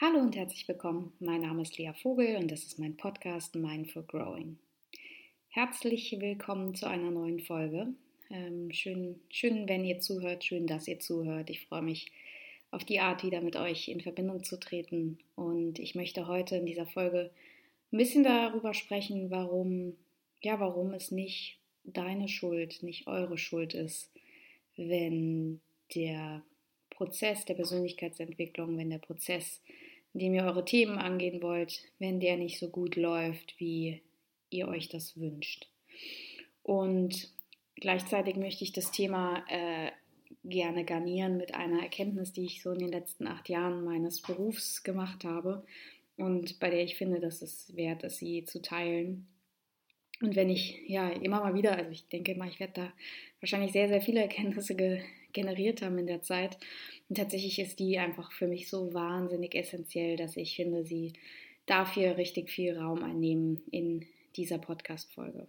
Hallo und herzlich willkommen. Mein Name ist Lea Vogel und das ist mein Podcast Mindful Growing. Herzlich willkommen zu einer neuen Folge. Ähm, schön, schön, wenn ihr zuhört, schön, dass ihr zuhört. Ich freue mich auf die Art, wieder mit euch in Verbindung zu treten. Und ich möchte heute in dieser Folge ein bisschen darüber sprechen, warum, ja, warum es nicht deine Schuld, nicht eure Schuld ist, wenn der Prozess der Persönlichkeitsentwicklung, wenn der Prozess indem ihr eure Themen angehen wollt, wenn der nicht so gut läuft, wie ihr euch das wünscht. Und gleichzeitig möchte ich das Thema äh, gerne garnieren mit einer Erkenntnis, die ich so in den letzten acht Jahren meines Berufs gemacht habe und bei der ich finde, dass es wert ist, sie zu teilen. Und wenn ich ja immer mal wieder, also ich denke mal, ich werde da wahrscheinlich sehr, sehr viele Erkenntnisse ge generiert haben in der Zeit. Und tatsächlich ist die einfach für mich so wahnsinnig essentiell, dass ich finde, sie darf hier richtig viel Raum einnehmen in dieser Podcast-Folge.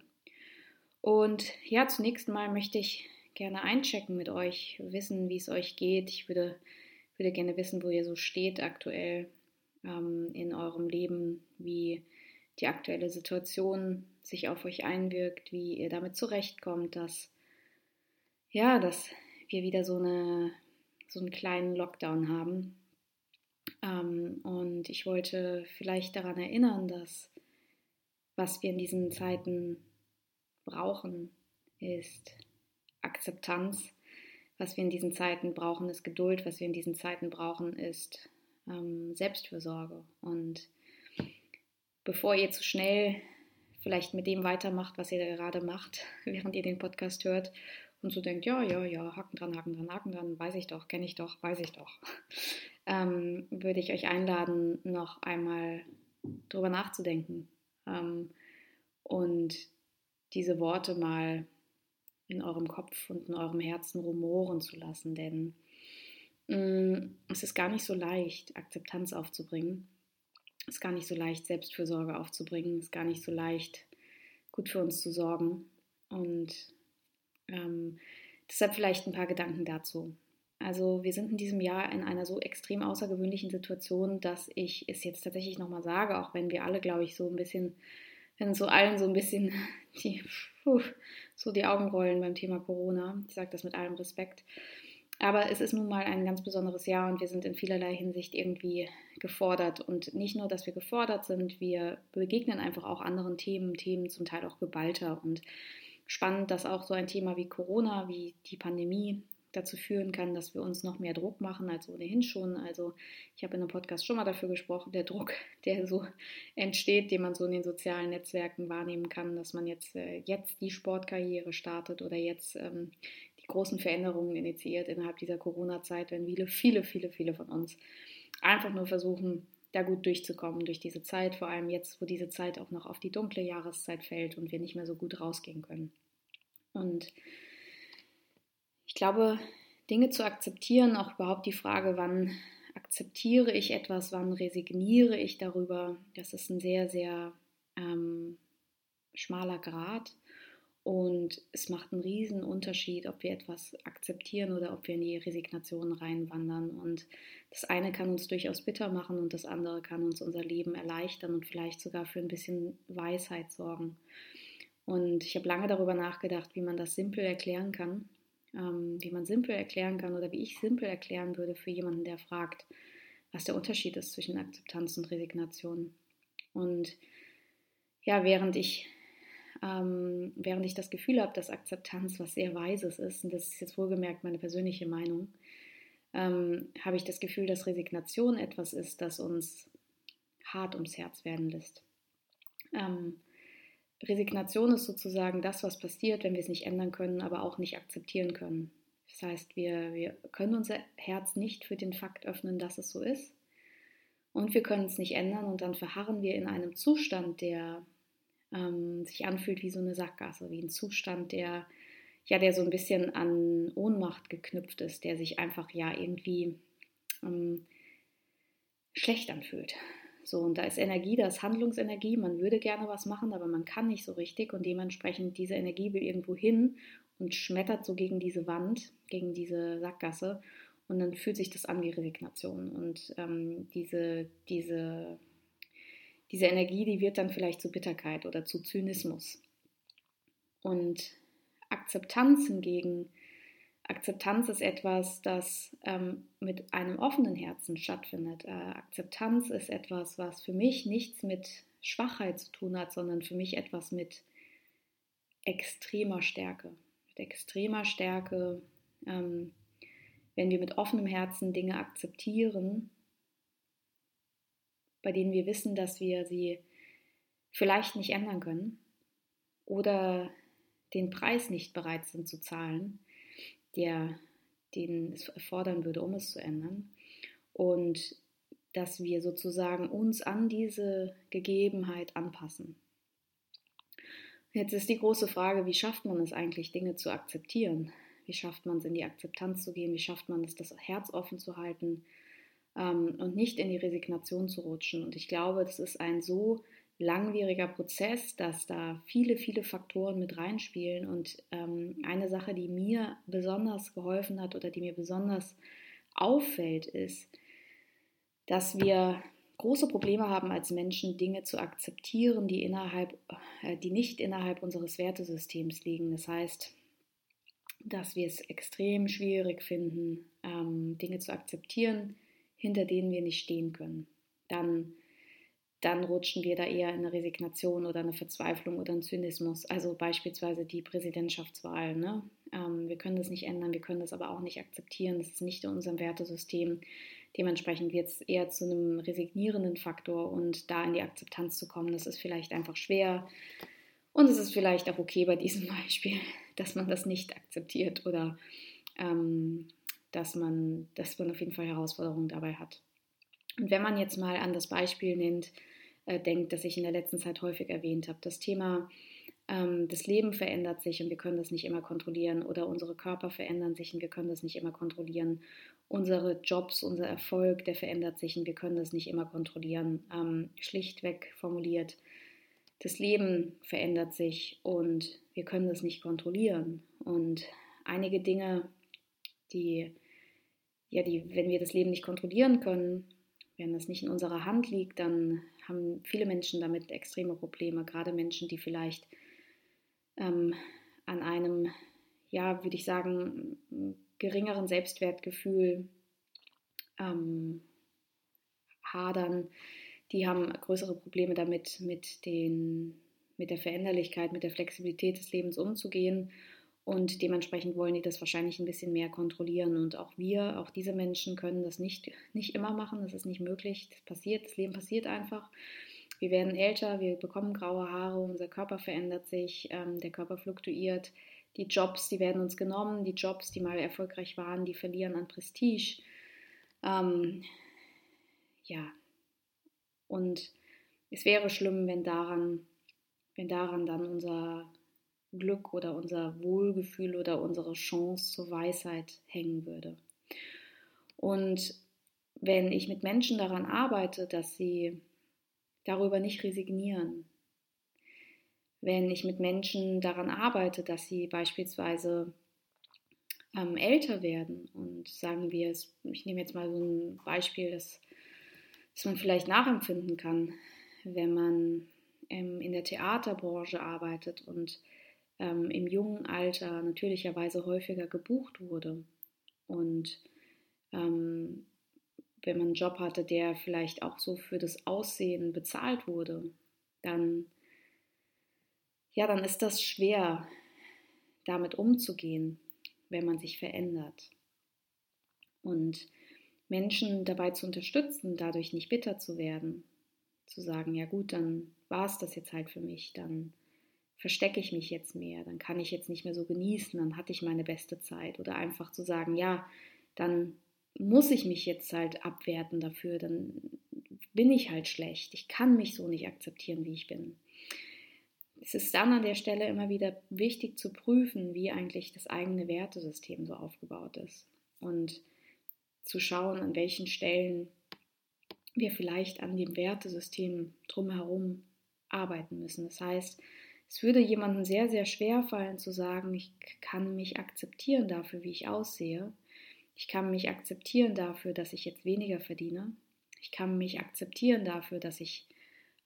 Und ja, zunächst mal möchte ich gerne einchecken mit euch, wissen, wie es euch geht. Ich würde, würde gerne wissen, wo ihr so steht aktuell ähm, in eurem Leben, wie die aktuelle Situation sich auf euch einwirkt, wie ihr damit zurechtkommt, dass ja, dass wir wieder so, eine, so einen kleinen Lockdown haben. Ähm, und ich wollte vielleicht daran erinnern, dass was wir in diesen Zeiten brauchen, ist Akzeptanz. Was wir in diesen Zeiten brauchen, ist Geduld. Was wir in diesen Zeiten brauchen, ist ähm, Selbstfürsorge. Und bevor ihr zu schnell vielleicht mit dem weitermacht, was ihr gerade macht, während ihr den Podcast hört, und so denkt, ja, ja, ja, Haken dran, Haken dran, Haken dran, weiß ich doch, kenne ich doch, weiß ich doch, ähm, würde ich euch einladen, noch einmal drüber nachzudenken ähm, und diese Worte mal in eurem Kopf und in eurem Herzen rumoren zu lassen, denn mh, mm, es ist gar nicht so leicht, Akzeptanz aufzubringen. Es ist gar nicht so leicht, Selbstfürsorge aufzubringen. Es ist gar nicht so leicht, gut für uns zu sorgen. Und ähm, deshalb vielleicht ein paar Gedanken dazu. Also wir sind in diesem Jahr in einer so extrem außergewöhnlichen Situation, dass ich es jetzt tatsächlich nochmal sage, auch wenn wir alle, glaube ich, so ein bisschen, wenn so allen so ein bisschen die, puh, so die Augen rollen beim Thema Corona. Ich sage das mit allem Respekt. Aber es ist nun mal ein ganz besonderes Jahr und wir sind in vielerlei Hinsicht irgendwie gefordert. Und nicht nur, dass wir gefordert sind, wir begegnen einfach auch anderen Themen, Themen zum Teil auch geballter. Und spannend, dass auch so ein Thema wie Corona, wie die Pandemie dazu führen kann, dass wir uns noch mehr Druck machen als ohnehin schon. Also ich habe in einem Podcast schon mal dafür gesprochen, der Druck, der so entsteht, den man so in den sozialen Netzwerken wahrnehmen kann, dass man jetzt, äh, jetzt die Sportkarriere startet oder jetzt ähm, die großen Veränderungen initiiert innerhalb dieser Corona-Zeit, wenn viele, viele, viele, viele von uns einfach nur versuchen, da gut durchzukommen durch diese Zeit, vor allem jetzt, wo diese Zeit auch noch auf die dunkle Jahreszeit fällt und wir nicht mehr so gut rausgehen können. Und ich glaube, Dinge zu akzeptieren, auch überhaupt die Frage, wann akzeptiere ich etwas, wann resigniere ich darüber, das ist ein sehr, sehr ähm, schmaler Grad. Und es macht einen riesen Unterschied, ob wir etwas akzeptieren oder ob wir in die Resignation reinwandern. Und das eine kann uns durchaus bitter machen und das andere kann uns unser Leben erleichtern und vielleicht sogar für ein bisschen Weisheit sorgen. Und ich habe lange darüber nachgedacht, wie man das simpel erklären kann, ähm, wie man simpel erklären kann oder wie ich simpel erklären würde für jemanden, der fragt, was der Unterschied ist zwischen Akzeptanz und Resignation. Und ja, während ich ähm, während ich das Gefühl habe, dass Akzeptanz was sehr Weises ist, und das ist jetzt wohlgemerkt meine persönliche Meinung, ähm, habe ich das Gefühl, dass Resignation etwas ist, das uns hart ums Herz werden lässt. Ähm, Resignation ist sozusagen das, was passiert, wenn wir es nicht ändern können, aber auch nicht akzeptieren können. Das heißt, wir, wir können unser Herz nicht für den Fakt öffnen, dass es so ist. Und wir können es nicht ändern und dann verharren wir in einem Zustand, der ähm, sich anfühlt wie so eine Sackgasse, wie ein Zustand, der ja, der so ein bisschen an Ohnmacht geknüpft ist, der sich einfach ja irgendwie ähm, schlecht anfühlt. So, und da ist Energie, da ist Handlungsenergie, man würde gerne was machen, aber man kann nicht so richtig und dementsprechend diese Energie will irgendwo hin und schmettert so gegen diese Wand, gegen diese Sackgasse Und dann fühlt sich das an wie Resignation. Und ähm, diese, diese, diese Energie, die wird dann vielleicht zu Bitterkeit oder zu Zynismus. Und Akzeptanz hingegen, Akzeptanz ist etwas, das ähm, mit einem offenen Herzen stattfindet. Äh, Akzeptanz ist etwas, was für mich nichts mit Schwachheit zu tun hat, sondern für mich etwas mit extremer Stärke. Mit extremer Stärke, ähm, wenn wir mit offenem Herzen Dinge akzeptieren, bei denen wir wissen, dass wir sie vielleicht nicht ändern können oder den Preis nicht bereit sind zu zahlen, der den es erfordern würde, um es zu ändern. Und dass wir sozusagen uns an diese Gegebenheit anpassen. Jetzt ist die große Frage, wie schafft man es eigentlich, Dinge zu akzeptieren? Wie schafft man es, in die Akzeptanz zu gehen? Wie schafft man es, das Herz offen zu halten ähm, und nicht in die Resignation zu rutschen? Und ich glaube, das ist ein so langwieriger Prozess, dass da viele, viele Faktoren mit reinspielen. Und ähm, eine Sache, die mir besonders geholfen hat oder die mir besonders auffällt, ist, dass wir große Probleme haben als Menschen, Dinge zu akzeptieren, die innerhalb, äh, die nicht innerhalb unseres Wertesystems liegen. Das heißt, dass wir es extrem schwierig finden, ähm, Dinge zu akzeptieren, hinter denen wir nicht stehen können. Dann, dann rutschen wir da eher in eine Resignation oder eine Verzweiflung oder einen Zynismus. Also beispielsweise die Präsidentschaftswahl. Ne? Ähm, wir können das nicht ändern, wir können das aber auch nicht akzeptieren. Das ist nicht in unserem Wertesystem. Dementsprechend wird es eher zu einem resignierenden Faktor und da in die Akzeptanz zu kommen, das ist vielleicht einfach schwer. Und es ist vielleicht auch okay bei diesem Beispiel, dass man das nicht akzeptiert oder ähm, dass, man, dass man auf jeden Fall Herausforderungen dabei hat. Und wenn man jetzt mal an das Beispiel nennt, äh, denkt, das ich in der letzten Zeit häufig erwähnt habe, das Thema ähm, das Leben verändert sich und wir können das nicht immer kontrollieren oder unsere Körper verändern sich und wir können das nicht immer kontrollieren. Unsere Jobs, unser Erfolg, der verändert sich und wir können das nicht immer kontrollieren. Ähm, schlichtweg formuliert, das Leben verändert sich und wir können das nicht kontrollieren. Und einige Dinge, die, ja, die, wenn wir das Leben nicht kontrollieren können, wenn das nicht in unserer Hand liegt, dann haben viele Menschen damit extreme Probleme, gerade Menschen, die vielleicht ähm, an einem, ja, würde ich sagen, geringeren Selbstwertgefühl ähm, hadern, die haben größere Probleme damit, mit, den, mit der Veränderlichkeit, mit der Flexibilität des Lebens umzugehen. Und dementsprechend wollen die das wahrscheinlich ein bisschen mehr kontrollieren. Und auch wir, auch diese Menschen können das nicht, nicht immer machen. Das ist nicht möglich. Das passiert, das Leben passiert einfach. Wir werden älter, wir bekommen graue Haare, unser Körper verändert sich, ähm, der Körper fluktuiert. Die Jobs, die werden uns genommen, die Jobs, die mal erfolgreich waren, die verlieren an Prestige. Ähm, ja, und es wäre schlimm, wenn daran, wenn daran dann unser Glück oder unser Wohlgefühl oder unsere Chance zur Weisheit hängen würde. Und wenn ich mit Menschen daran arbeite, dass sie darüber nicht resignieren. Wenn ich mit Menschen daran arbeite, dass sie beispielsweise ähm, älter werden und sagen wir es, ich nehme jetzt mal so ein Beispiel, das, das man vielleicht nachempfinden kann, wenn man ähm, in der Theaterbranche arbeitet und ähm, im jungen Alter natürlicherweise häufiger gebucht wurde und ähm, wenn man einen Job hatte, der vielleicht auch so für das Aussehen bezahlt wurde, dann, ja, dann ist das schwer, damit umzugehen, wenn man sich verändert. Und Menschen dabei zu unterstützen, dadurch nicht bitter zu werden, zu sagen, ja gut, dann war es das jetzt halt für mich, dann verstecke ich mich jetzt mehr, dann kann ich jetzt nicht mehr so genießen, dann hatte ich meine beste Zeit. Oder einfach zu sagen, ja, dann muss ich mich jetzt halt abwerten dafür, dann bin ich halt schlecht. Ich kann mich so nicht akzeptieren, wie ich bin. Es ist dann an der Stelle immer wieder wichtig zu prüfen, wie eigentlich das eigene Wertesystem so aufgebaut ist und zu schauen, an welchen Stellen wir vielleicht an dem Wertesystem drumherum arbeiten müssen. Das heißt, es würde jemandem sehr, sehr schwer fallen zu sagen, ich kann mich akzeptieren dafür, wie ich aussehe, Ich kann mich akzeptieren dafür, dass ich jetzt weniger verdiene. Ich kann mich akzeptieren dafür, dass ich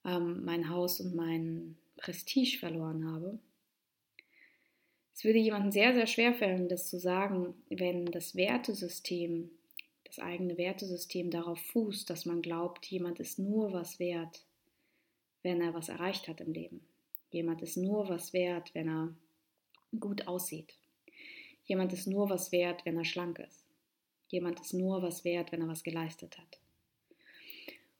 ähm, mein Haus und mein Prestige verloren habe. Es würde jemandem sehr, sehr schwer fallen, das zu sagen, wenn das Wertesystem, das eigene Wertesystem darauf fußt, dass man glaubt, jemand ist nur was wert, wenn er was erreicht hat im Leben. Jemand ist nur was wert, wenn er gut aussieht. Jemand ist nur was wert, wenn er schlank ist. Jemand ist nur was wert, wenn er was geleistet hat.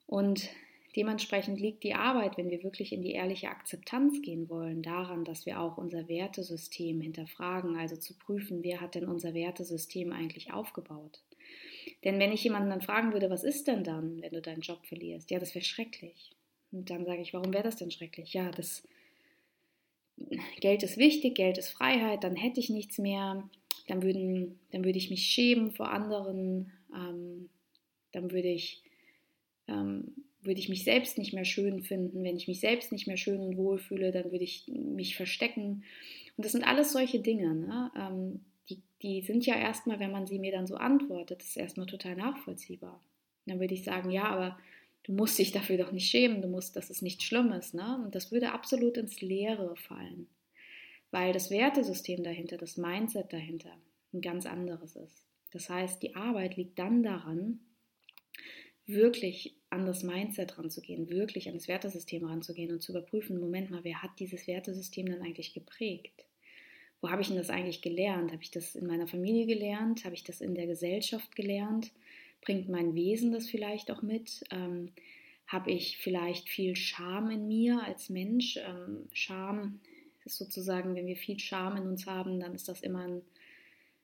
Und dementsprechend liegt die Arbeit, wenn wir wirklich in die ehrliche Akzeptanz gehen wollen, daran, dass wir auch unser Wertesystem hinterfragen, also zu prüfen, wer hat denn unser Wertesystem eigentlich aufgebaut. Denn wenn ich jemanden dann fragen würde, was ist denn dann, wenn du deinen Job verlierst? Ja, das wäre schrecklich. Und dann sage ich, warum wäre das denn schrecklich? Ja, das Geld ist wichtig, Geld ist Freiheit, dann hätte ich nichts mehr, dann, würden, dann würde ich mich schämen vor anderen, ähm, dann würde ich, ähm, würde ich mich selbst nicht mehr schön finden. Wenn ich mich selbst nicht mehr schön und wohl fühle, dann würde ich mich verstecken. Und das sind alles solche Dinge, ne? ähm, die, die sind ja erstmal, wenn man sie mir dann so antwortet, ist erstmal total nachvollziehbar. Dann würde ich sagen, ja, aber du musst dich dafür doch nicht schämen, du musst, das ist nichts Schlimmes, ne? Und das würde absolut ins Leere fallen, weil das Wertesystem dahinter, das Mindset dahinter ein ganz anderes ist. Das heißt, die Arbeit liegt dann daran, wirklich an das Mindset ranzugehen, wirklich an das Wertesystem ranzugehen und zu überprüfen, Moment mal, wer hat dieses Wertesystem dann eigentlich geprägt? Wo habe ich denn das eigentlich gelernt? Habe ich das in meiner Familie gelernt? Habe ich das in der Gesellschaft gelernt? Bringt mein Wesen das vielleicht auch mit? Ähm, Habe ich vielleicht viel Scham in mir als Mensch? Ähm, Scham ist sozusagen, wenn wir viel Scham in uns haben, dann ist das immer ein,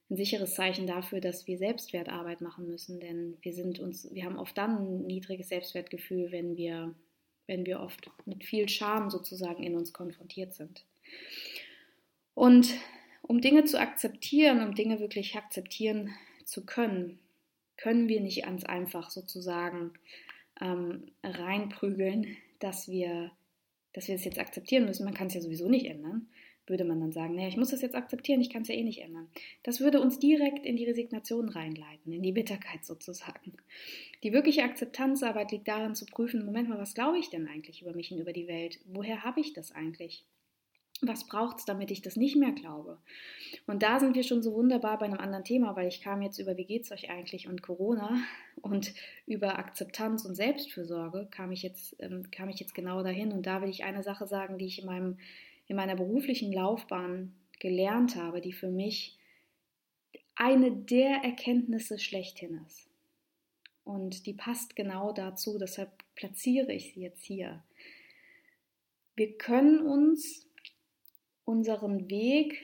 ein sicheres Zeichen dafür, dass wir Selbstwertarbeit machen müssen. Denn wir sind uns, wir haben oft dann ein niedriges Selbstwertgefühl, wenn wir, wenn wir oft mit viel Scham sozusagen in uns konfrontiert sind. Und um Dinge zu akzeptieren, um Dinge wirklich akzeptieren zu können, können wir nicht ganz einfach sozusagen ähm, reinprügeln, dass wir, dass wir es jetzt akzeptieren müssen. Man kann es ja sowieso nicht ändern. Würde man dann sagen, naja, ich muss das jetzt akzeptieren, ich kann es ja eh nicht ändern. Das würde uns direkt in die Resignation reinleiten, in die Bitterkeit sozusagen. Die wirkliche Akzeptanzarbeit liegt darin zu prüfen, Moment mal, was glaube ich denn eigentlich über mich und über die Welt? Woher habe ich das eigentlich? Was braucht es, damit ich das nicht mehr glaube? Und da sind wir schon so wunderbar bei einem anderen Thema, weil ich kam jetzt über, wie geht es euch eigentlich und Corona und über Akzeptanz und Selbstfürsorge kam ich jetzt, ähm, kam ich jetzt genau dahin. Und da will ich eine Sache sagen, die ich in, meinem, in meiner beruflichen Laufbahn gelernt habe, die für mich eine der Erkenntnisse schlechthin ist. Und die passt genau dazu, deshalb platziere ich sie jetzt hier. Wir können uns unseren Weg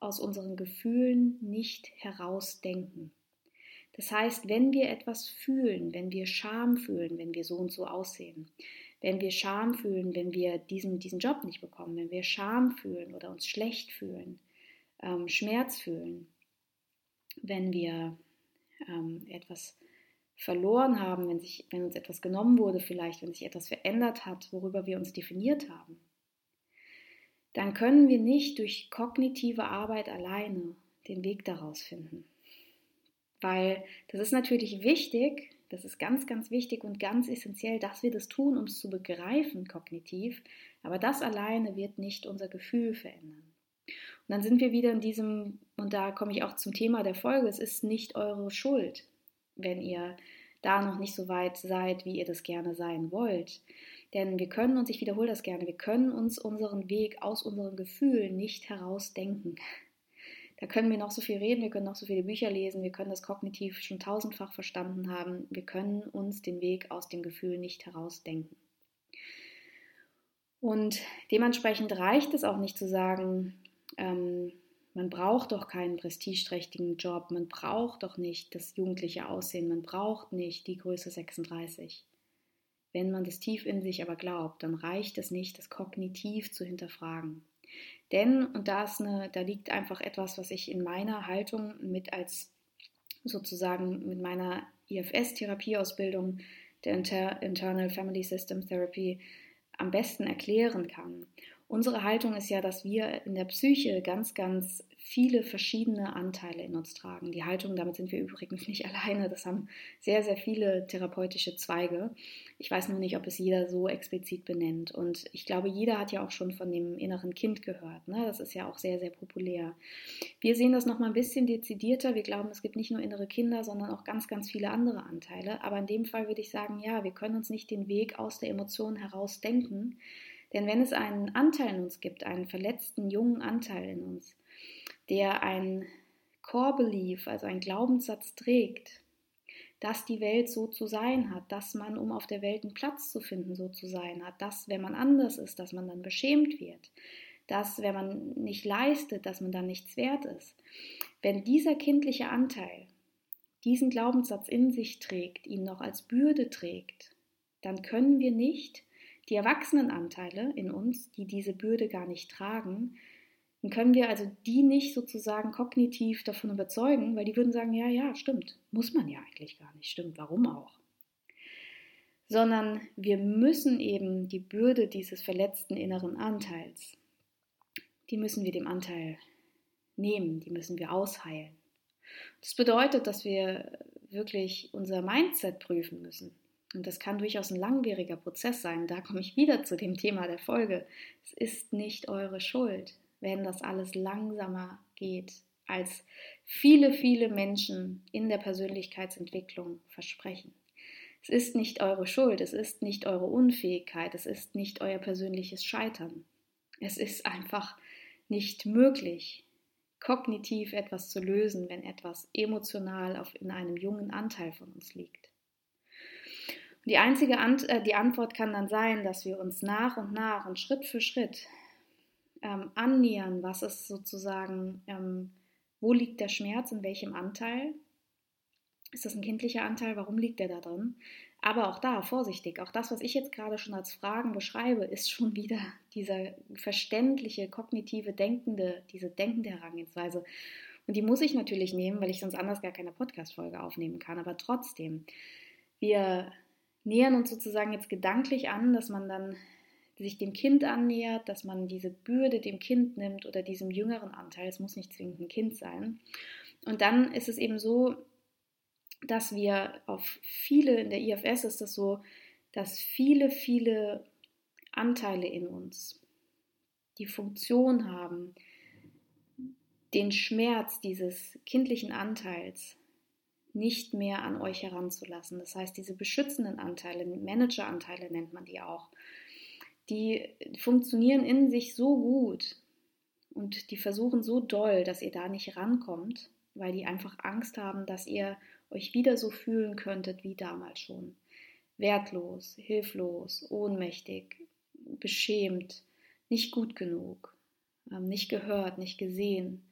aus unseren Gefühlen nicht herausdenken. Das heißt, wenn wir etwas fühlen, wenn wir Scham fühlen, wenn wir so und so aussehen, wenn wir Scham fühlen, wenn wir diesen, diesen Job nicht bekommen, wenn wir Scham fühlen oder uns schlecht fühlen, ähm, Schmerz fühlen, wenn wir ähm, etwas verloren haben, wenn, sich, wenn uns etwas genommen wurde, vielleicht, wenn sich etwas verändert hat, worüber wir uns definiert haben, dann können wir nicht durch kognitive Arbeit alleine den Weg daraus finden. Weil das ist natürlich wichtig, das ist ganz, ganz wichtig und ganz essentiell, dass wir das tun, um es zu begreifen kognitiv, aber das alleine wird nicht unser Gefühl verändern. Und dann sind wir wieder in diesem, und da komme ich auch zum Thema der Folge, es ist nicht eure Schuld, wenn ihr da noch nicht so weit seid, wie ihr das gerne sein wollt. Denn wir können uns, ich wiederhole das gerne, wir können uns unseren Weg aus unseren Gefühlen nicht herausdenken. Da können wir noch so viel reden, wir können noch so viele Bücher lesen, wir können das kognitiv schon tausendfach verstanden haben. Wir können uns den Weg aus dem Gefühl nicht herausdenken. Und dementsprechend reicht es auch nicht zu sagen, ähm, man braucht doch keinen prestigeträchtigen Job, man braucht doch nicht das jugendliche Aussehen, man braucht nicht die Größe 36. Wenn man das tief in sich aber glaubt, dann reicht es nicht, das kognitiv zu hinterfragen. Denn, und da, ist eine, da liegt einfach etwas, was ich in meiner Haltung mit als sozusagen mit meiner IFS-Therapieausbildung der Inter Internal Family System Therapy am besten erklären kann. Unsere Haltung ist ja, dass wir in der Psyche ganz, ganz viele verschiedene Anteile in uns tragen. Die Haltung, damit sind wir übrigens nicht alleine, das haben sehr, sehr viele therapeutische Zweige. Ich weiß nur nicht, ob es jeder so explizit benennt. Und ich glaube, jeder hat ja auch schon von dem inneren Kind gehört. Ne? Das ist ja auch sehr, sehr populär. Wir sehen das nochmal ein bisschen dezidierter. Wir glauben, es gibt nicht nur innere Kinder, sondern auch ganz, ganz viele andere Anteile. Aber in dem Fall würde ich sagen, ja, wir können uns nicht den Weg aus der Emotion heraus denken. Denn wenn es einen Anteil in uns gibt, einen verletzten jungen Anteil in uns, der ein Core Belief, also ein Glaubenssatz trägt, dass die Welt so zu sein hat, dass man, um auf der Welt einen Platz zu finden, so zu sein hat, dass, wenn man anders ist, dass man dann beschämt wird, dass, wenn man nicht leistet, dass man dann nichts wert ist. Wenn dieser kindliche Anteil diesen Glaubenssatz in sich trägt, ihn noch als Bürde trägt, dann können wir nicht die Erwachsenenanteile in uns, die diese Bürde gar nicht tragen, können wir also die nicht sozusagen kognitiv davon überzeugen, weil die würden sagen, ja, ja, stimmt, muss man ja eigentlich gar nicht, stimmt, warum auch? Sondern wir müssen eben die Bürde dieses verletzten inneren Anteils, die müssen wir dem Anteil nehmen, die müssen wir ausheilen. Das bedeutet, dass wir wirklich unser Mindset prüfen müssen. Und das kann durchaus ein langwieriger Prozess sein. Da komme ich wieder zu dem Thema der Folge. Es ist nicht eure Schuld wenn das alles langsamer geht, als viele, viele Menschen in der Persönlichkeitsentwicklung versprechen. Es ist nicht eure Schuld, es ist nicht eure Unfähigkeit, es ist nicht euer persönliches Scheitern. Es ist einfach nicht möglich, kognitiv etwas zu lösen, wenn etwas emotional auf, in einem jungen Anteil von uns liegt. Die einzige Ant äh, die Antwort kann dann sein, dass wir uns nach und nach und Schritt für Schritt ähm, annähern, was ist sozusagen, ähm, wo liegt der Schmerz, in welchem Anteil? Ist das ein kindlicher Anteil? Warum liegt der da drin? Aber auch da, vorsichtig, auch das, was ich jetzt gerade schon als Fragen beschreibe, ist schon wieder diese verständliche, kognitive, denkende, diese denkende Herangehensweise. Und die muss ich natürlich nehmen, weil ich sonst anders gar keine Podcast-Folge aufnehmen kann. Aber trotzdem, wir nähern uns sozusagen jetzt gedanklich an, dass man dann sich dem Kind annähert, dass man diese Bürde dem Kind nimmt oder diesem jüngeren Anteil, es muss nicht zwingend ein Kind sein. Und dann ist es eben so, dass wir auf viele, in der IFS ist das so, dass viele, viele Anteile in uns die Funktion haben, den Schmerz dieses kindlichen Anteils nicht mehr an euch heranzulassen. Das heißt, diese beschützenden Anteile, Manageranteile nennt man die auch, die funktionieren in sich so gut und die versuchen so doll, dass ihr da nicht rankommt, weil die einfach Angst haben, dass ihr euch wieder so fühlen könntet wie damals schon. Wertlos, hilflos, ohnmächtig, beschämt, nicht gut genug, ähm, nicht gehört, nicht gesehen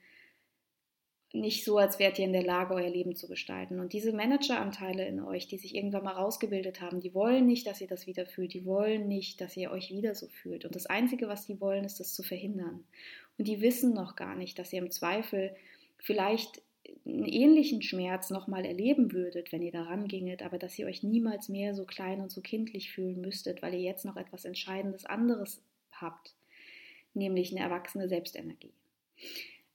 nicht so, als wärt ihr in der Lage, euer Leben zu gestalten. Und diese Manageranteile in euch, die sich irgendwann mal rausgebildet haben, die wollen nicht, dass ihr das wieder fühlt. Die wollen nicht, dass ihr euch wieder so fühlt. Und das Einzige, was die wollen, ist, das zu verhindern. Und die wissen noch gar nicht, dass ihr im Zweifel vielleicht einen ähnlichen Schmerz nochmal erleben würdet, wenn ihr daran ginget, aber dass ihr euch niemals mehr so klein und so kindlich fühlen müsstet, weil ihr jetzt noch etwas Entscheidendes anderes habt, nämlich eine erwachsene Selbstenergie.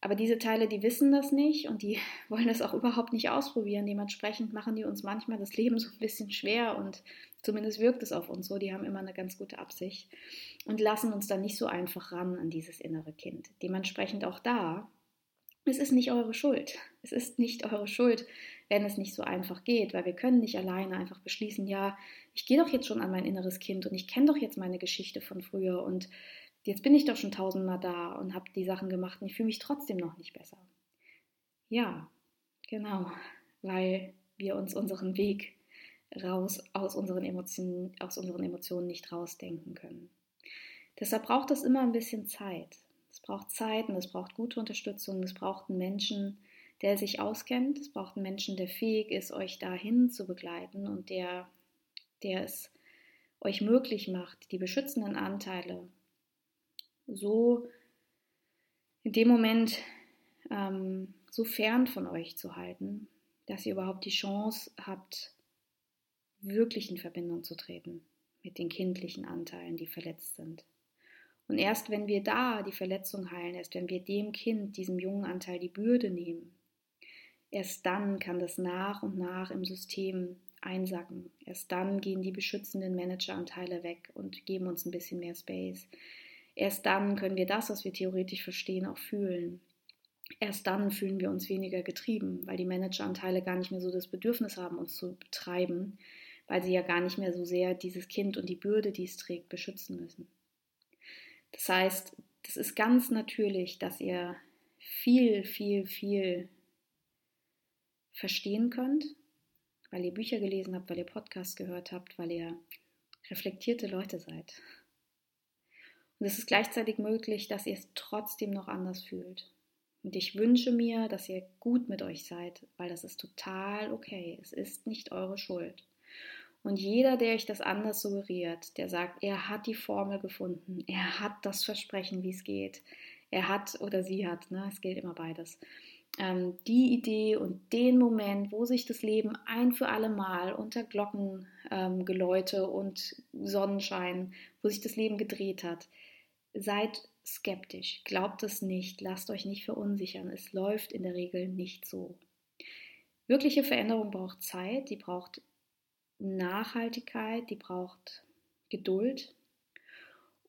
Aber diese Teile, die wissen das nicht und die wollen das auch überhaupt nicht ausprobieren. Dementsprechend machen die uns manchmal das Leben so ein bisschen schwer und zumindest wirkt es auf uns so. Die haben immer eine ganz gute Absicht und lassen uns dann nicht so einfach ran an dieses innere Kind. Dementsprechend auch da, es ist nicht eure Schuld. Es ist nicht eure Schuld, wenn es nicht so einfach geht, weil wir können nicht alleine einfach beschließen, ja, ich gehe doch jetzt schon an mein inneres Kind und ich kenne doch jetzt meine Geschichte von früher und jetzt bin ich doch schon tausendmal da und habe die Sachen gemacht und ich fühle mich trotzdem noch nicht besser. Ja, genau, weil wir uns unseren Weg raus aus unseren Emotionen, aus unseren Emotionen nicht rausdenken können. Deshalb braucht es immer ein bisschen Zeit. Es braucht Zeit und es braucht gute Unterstützung. Es braucht einen Menschen, der sich auskennt. Es braucht einen Menschen, der fähig ist, euch dahin zu begleiten und der, der es euch möglich macht, die beschützenden Anteile so in dem Moment ähm, so fern von euch zu halten, dass ihr überhaupt die Chance habt, wirklich in Verbindung zu treten mit den kindlichen Anteilen, die verletzt sind. Und erst wenn wir da die Verletzung heilen, erst wenn wir dem Kind, diesem jungen Anteil die Bürde nehmen, erst dann kann das nach und nach im System einsacken. Erst dann gehen die beschützenden Manageranteile weg und geben uns ein bisschen mehr Space. Erst dann können wir das, was wir theoretisch verstehen, auch fühlen. Erst dann fühlen wir uns weniger getrieben, weil die Manageranteile gar nicht mehr so das Bedürfnis haben, uns zu betreiben, weil sie ja gar nicht mehr so sehr dieses Kind und die Bürde, die es trägt, beschützen müssen. Das heißt, das ist ganz natürlich, dass ihr viel, viel, viel verstehen könnt, weil ihr Bücher gelesen habt, weil ihr Podcasts gehört habt, weil ihr reflektierte Leute seid. Und es ist gleichzeitig möglich, dass ihr es trotzdem noch anders fühlt. Und ich wünsche mir, dass ihr gut mit euch seid, weil das ist total okay. Es ist nicht eure Schuld. Und jeder, der euch das anders suggeriert, der sagt, er hat die Formel gefunden, er hat das Versprechen, wie es geht, er hat oder sie hat, ne, es gilt immer beides, ähm, die Idee und den Moment, wo sich das Leben ein für alle Mal unter Glockengeläute ähm, und Sonnenschein, wo sich das Leben gedreht hat, seid skeptisch, glaubt es nicht, lasst euch nicht verunsichern, es läuft in der Regel nicht so. Wirkliche Veränderung braucht Zeit, die braucht Nachhaltigkeit, die braucht Geduld.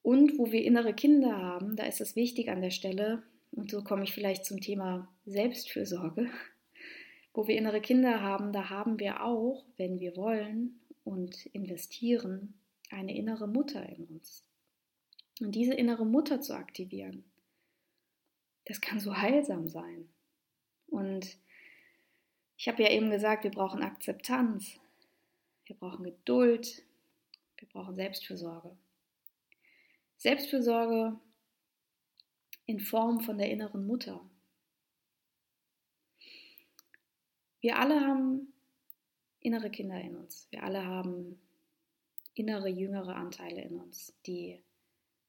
Und wo wir innere Kinder haben, da ist es wichtig an der Stelle, und so komme ich vielleicht zum Thema Selbstfürsorge, wo wir innere Kinder haben, da haben wir auch, wenn wir wollen und investieren, eine innere Mutter in uns. Und diese innere Mutter zu aktivieren, das kann so heilsam sein. Und ich habe ja eben gesagt, wir brauchen Akzeptanz. Wir brauchen Geduld. Wir brauchen Selbstfürsorge. Selbstfürsorge in Form von der inneren Mutter. Wir alle haben innere Kinder in uns. Wir alle haben innere, jüngere Anteile in uns, die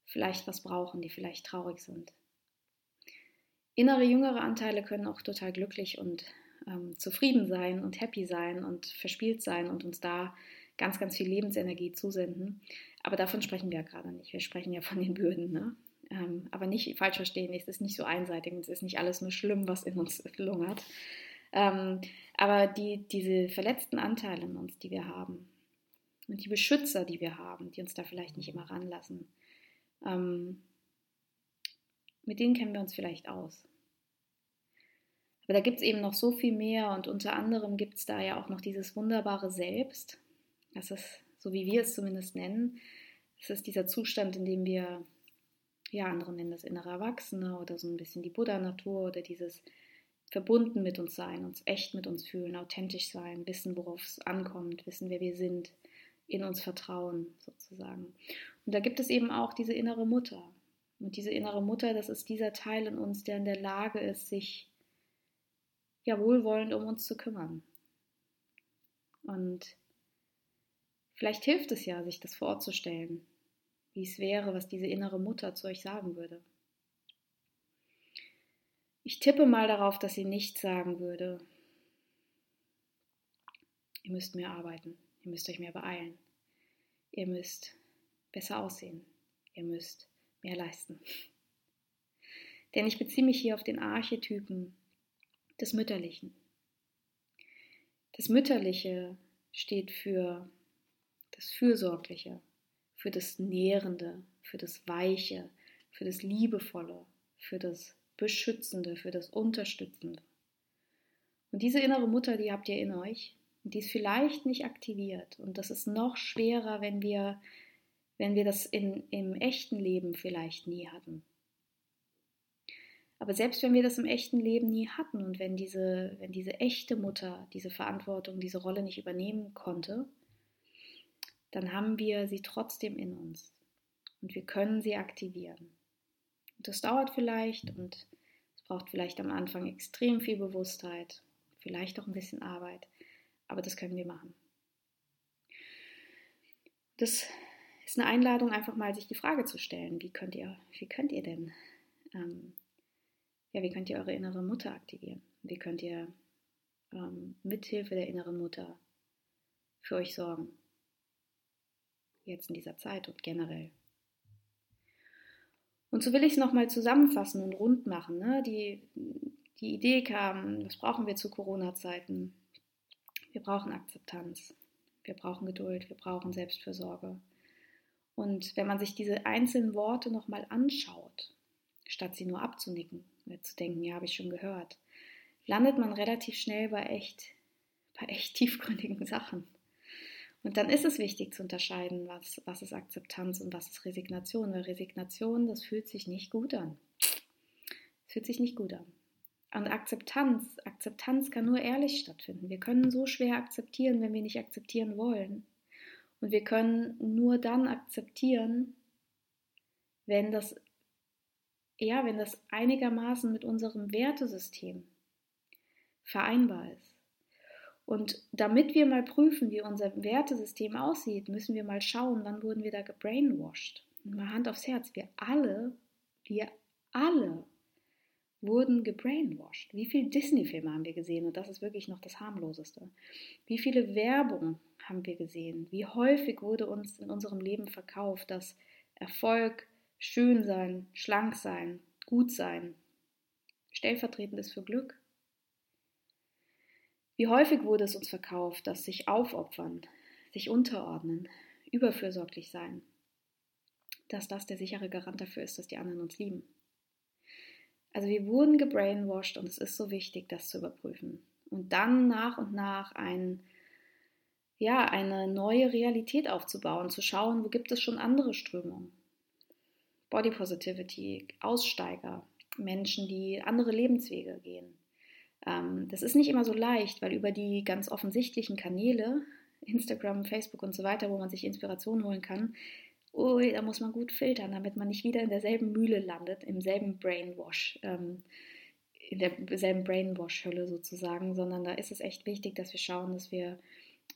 vielleicht was brauchen, die vielleicht traurig sind. Innere, jüngere Anteile können auch total glücklich und ähm, zufrieden sein und happy sein und verspielt sein und uns da ganz, ganz viel Lebensenergie zusenden. Aber davon sprechen wir ja gerade nicht. Wir sprechen ja von den Bürden. Ne? Ähm, aber nicht falsch verstehen, es ist nicht so einseitig, es ist nicht alles nur schlimm, was in uns lungert. Ähm, aber die, diese verletzten Anteile in uns, die wir haben, und die Beschützer, die wir haben, die uns da vielleicht nicht immer ranlassen, ähm, mit denen kennen wir uns vielleicht aus. Aber da gibt es eben noch so viel mehr und unter anderem gibt es da ja auch noch dieses wunderbare Selbst. Das ist, so wie wir es zumindest nennen, es ist dieser Zustand, in dem wir, ja, andere nennen das innere Erwachsene oder so ein bisschen die Buddha-Natur oder dieses verbunden mit uns sein, uns echt mit uns fühlen, authentisch sein, wissen, worauf es ankommt, wissen, wer wir sind, in uns vertrauen sozusagen. Und da gibt es eben auch diese innere Mutter. Und diese innere Mutter, das ist dieser Teil in uns, der in der Lage ist, sich ja wohlwollend um uns zu kümmern. Und vielleicht hilft es ja, sich das vorzustellen, wie es wäre, was diese innere Mutter zu euch sagen würde. Ich tippe mal darauf, dass sie nicht sagen würde, ihr müsst mehr arbeiten, ihr müsst euch mehr beeilen, ihr müsst besser aussehen, ihr müsst mehr leisten. Denn ich beziehe mich hier auf den Archetypen des Mütterlichen. Das Mütterliche steht für das Fürsorgliche, für das Nährende, für das Weiche, für das Liebevolle, für das Beschützende, für das Unterstützende. Und diese innere Mutter, die habt ihr in euch, die ist vielleicht nicht aktiviert. Und das ist noch schwerer, wenn wir, wenn wir das in, im echten Leben vielleicht nie hatten. Aber selbst wenn wir das im echten Leben nie hatten und wenn diese, wenn diese echte Mutter diese Verantwortung, diese Rolle nicht übernehmen konnte, dann haben wir sie trotzdem in uns und wir können sie aktivieren. Und das dauert vielleicht und es braucht vielleicht am Anfang extrem viel Bewusstheit, vielleicht auch ein bisschen Arbeit, aber das können wir machen. Das ist eine Einladung, einfach mal sich die Frage zu stellen, wie könnt ihr, wie könnt ihr denn ähm, ja, wie könnt ihr eure innere Mutter aktivieren? Wie könnt ihr ähm, mithilfe der inneren Mutter für euch sorgen? Jetzt in dieser Zeit und generell. Und so will ich es nochmal zusammenfassen und rund machen. Ne? Die, die Idee kam, was brauchen wir zu Corona-Zeiten? Wir brauchen Akzeptanz, wir brauchen Geduld, wir brauchen Selbstfürsorge. Und wenn man sich diese einzelnen Worte nochmal anschaut, statt sie nur abzunicken oder zu denken, ja, habe ich schon gehört, landet man relativ schnell bei echt, bei echt tiefgründigen Sachen. Und dann ist es wichtig zu unterscheiden, was, was ist Akzeptanz und was ist Resignation. Weil Resignation, das fühlt sich nicht gut an. Es fühlt sich nicht gut an. Und Akzeptanz, Akzeptanz kann nur ehrlich stattfinden. Wir können so schwer akzeptieren, wenn wir nicht akzeptieren wollen. Und wir können nur dann akzeptieren, wenn das, ja, wenn das einigermaßen mit unserem Wertesystem vereinbar ist. Und damit wir mal prüfen, wie unser Wertesystem aussieht, müssen wir mal schauen, wann wurden wir da gebrainwashed. Mal Hand aufs Herz, wir alle, wir alle wurden gebrainwashed. Wie viele Disney-Filme haben wir gesehen? Und das ist wirklich noch das harmloseste. Wie viele Werbung haben wir gesehen? Wie häufig wurde uns in unserem Leben verkauft, dass Erfolg, schön sein, schlank sein, gut sein, stellvertretend ist für Glück? Wie häufig wurde es uns verkauft, dass sich aufopfern, sich unterordnen, überfürsorglich sein, dass das der sichere Garant dafür ist, dass die anderen uns lieben. Also wir wurden gebrainwashed und es ist so wichtig, das zu überprüfen. Und dann nach und nach ein, ja, eine neue Realität aufzubauen, zu schauen, wo gibt es schon andere Strömungen. Body Positivity, Aussteiger, Menschen, die andere Lebenswege gehen. Ähm, das ist nicht immer so leicht, weil über die ganz offensichtlichen Kanäle, Instagram, Facebook und so weiter, wo man sich Inspiration holen kann, ui, da muss man gut filtern, damit man nicht wieder in derselben Mühle landet, im selben Brainwash, ähm, in derselben Brainwash-Hölle sozusagen, sondern da ist es echt wichtig, dass wir schauen, dass wir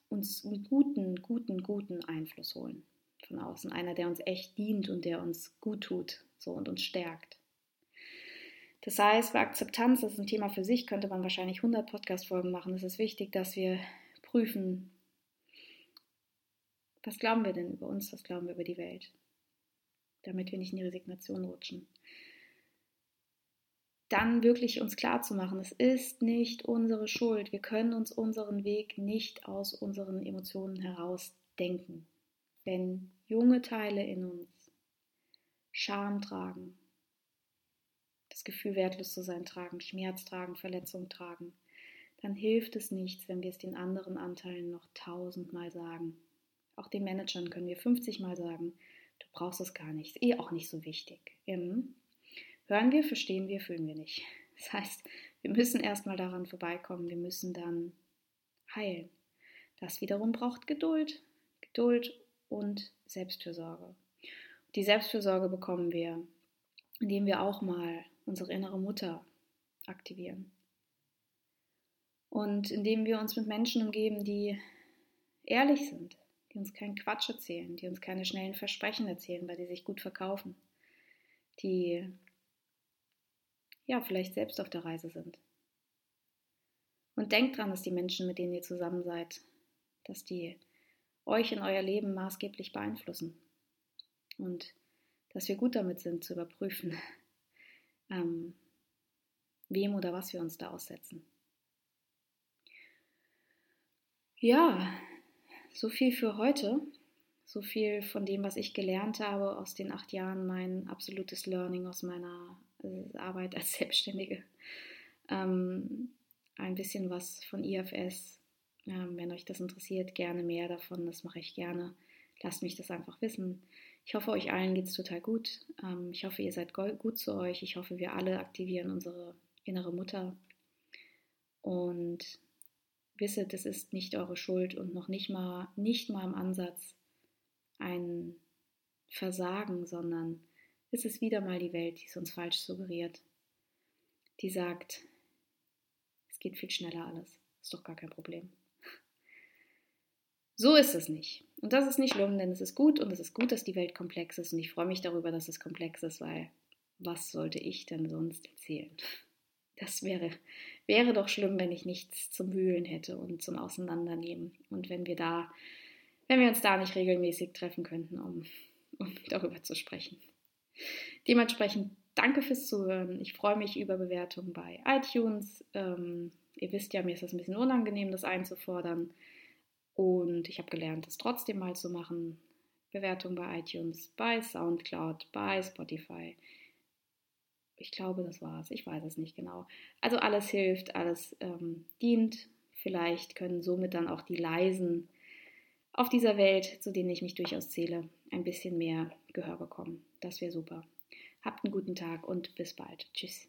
uns einen guten, guten, guten Einfluss holen von außen. Einer, der uns echt dient und der uns gut tut so, und uns stärkt. Das heißt, bei Akzeptanz, das ist ein Thema für sich, könnte man wahrscheinlich 100 Podcast-Folgen machen. Es ist wichtig, dass wir prüfen, was glauben wir denn über uns, was glauben wir über die Welt, damit wir nicht in die Resignation rutschen. Dann wirklich uns klar zu machen, es ist nicht unsere Schuld. Wir können uns unseren Weg nicht aus unseren Emotionen heraus denken. Wenn junge Teile in uns Scham tragen, das Gefühl, wertlos zu sein, tragen, Schmerz tragen, Verletzung tragen, dann hilft es nichts, wenn wir es den anderen Anteilen noch tausendmal sagen. Auch den Managern können wir 50 Mal sagen, du brauchst es gar nicht, ist eh auch nicht so wichtig. Im hören wir, verstehen wir, fühlen wir nicht. Das heißt, wir müssen erstmal daran vorbeikommen, wir müssen dann heilen. Das wiederum braucht Geduld, Geduld und Selbstfürsorge. Die Selbstfürsorge bekommen wir, indem wir auch mal unsere innere Mutter aktivieren. Und indem wir uns mit Menschen umgeben, die ehrlich sind, die uns keinen Quatsch erzählen, die uns keine schnellen Versprechen erzählen, weil die sich gut verkaufen, die ja vielleicht selbst auf der Reise sind. Und denkt dran, dass die Menschen, mit denen ihr zusammen seid, dass die euch in euer Leben maßgeblich beeinflussen. Und dass wir gut damit sind zu überprüfen, ähm, wem oder was wir uns da aussetzen. Ja, so viel für heute. So viel von dem, was ich gelernt habe aus den acht Jahren, mein absolutes Learning aus meiner äh, Arbeit als Selbstständige. Ähm, ein bisschen was von IFS. Ähm, wenn euch das interessiert, gerne mehr davon. Das mache ich gerne. Lasst mich das einfach wissen. Ich hoffe, euch allen geht es total gut. Ähm, ich hoffe, ihr seid gut zu euch. Ich hoffe, wir alle aktivieren unsere innere Mutter. Und wisset, es ist nicht eure Schuld und noch nicht mal, nicht mal im Ansatz ein Versagen, sondern es ist wieder mal die Welt, die es uns falsch suggeriert. Die sagt, es geht viel schneller alles. Ist doch gar kein Problem. So ist es nicht. Und das ist nicht schlimm, denn es ist gut und es ist gut, dass die Welt komplex ist und ich freue mich darüber, dass es komplex ist, weil was sollte ich denn sonst erzählen? Das wäre, wäre doch schlimm, wenn ich nichts zum Wühlen hätte und zum Auseinandernehmen. Und wenn wir da, wenn wir uns da nicht regelmäßig treffen könnten, um, um darüber zu sprechen. Dementsprechend danke fürs Zuhören. Ich freue mich über Bewertungen bei iTunes. Ähm, ihr wisst ja, mir ist das ein bisschen unangenehm, das einzufordern. Und ich habe gelernt, das trotzdem mal zu machen. Bewertung bei iTunes, bei SoundCloud, bei Spotify. Ich glaube, das war's. Ich weiß es nicht genau. Also alles hilft, alles ähm, dient. Vielleicht können somit dann auch die Leisen auf dieser Welt, zu denen ich mich durchaus zähle, ein bisschen mehr Gehör bekommen. Das wäre super. Habt einen guten Tag und bis bald. Tschüss.